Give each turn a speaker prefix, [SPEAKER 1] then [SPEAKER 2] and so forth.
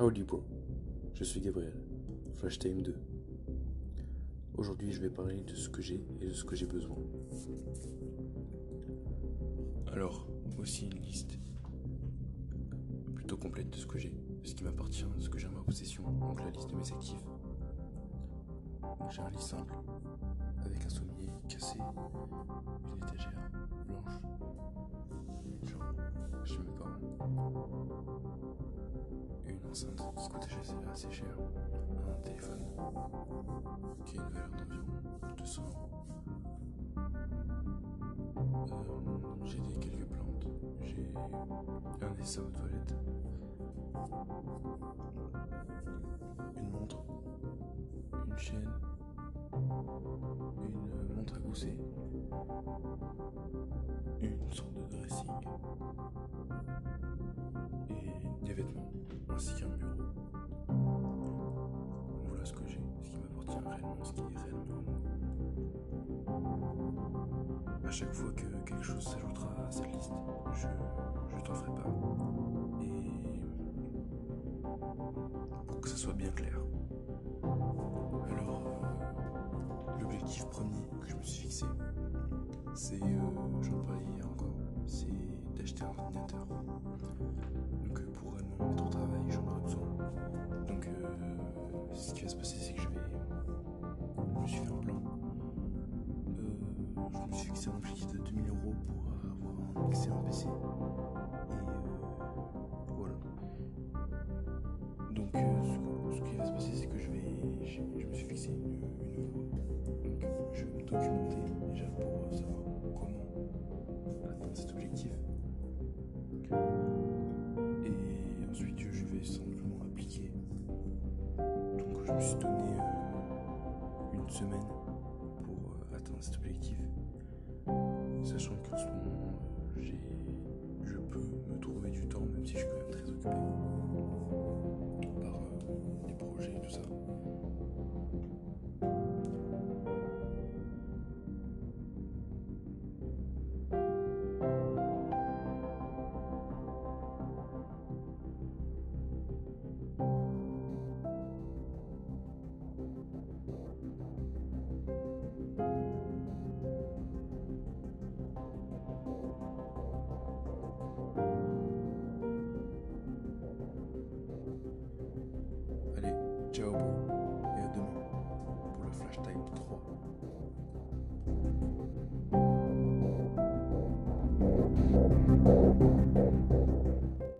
[SPEAKER 1] Howdy. Howdy bro. Je suis Gabriel. Flash Time 2. Aujourd'hui, je vais parler de ce que j'ai et de ce que j'ai besoin. Alors, voici une liste plutôt complète de ce que j'ai, de ce qui m'appartient, de ce que j'ai en ma possession, donc la liste de mes actifs. J'ai un lit simple, avec un sommier cassé, enceinte qui coûte assez, cher, un téléphone qui a une valeur d'environ 200 euros. Euh, j'ai des quelques plantes, j'ai un dessin de toilette, une montre, une chaîne, une montre à gousset, une sorte de réellement, ce à chaque fois que quelque chose s'ajoutera à cette liste, je, je t'en ferai pas. Et pour que ça soit bien clair. Alors, euh, l'objectif premier que je me suis fixé, c'est, euh, j'en parlais hier encore, c'est d'acheter un ordinateur. Donc euh, pour réellement me mettre au travail, j'en aurai besoin. Donc ce qui va se passer, je me suis fixé un objectif de 2000 euros pour avoir un excellent PC. Et euh, voilà. Donc euh, ce, qui va se passer, c'est que je vais, je, me suis fixé une, une euh, je vais me documenter déjà pour euh, savoir comment atteindre cet objectif. Et ensuite, je vais simplement appliquer. Donc, je me suis donné euh, une semaine pour euh, atteindre cet objectif. Je peux me trouver du temps, même si je suis October.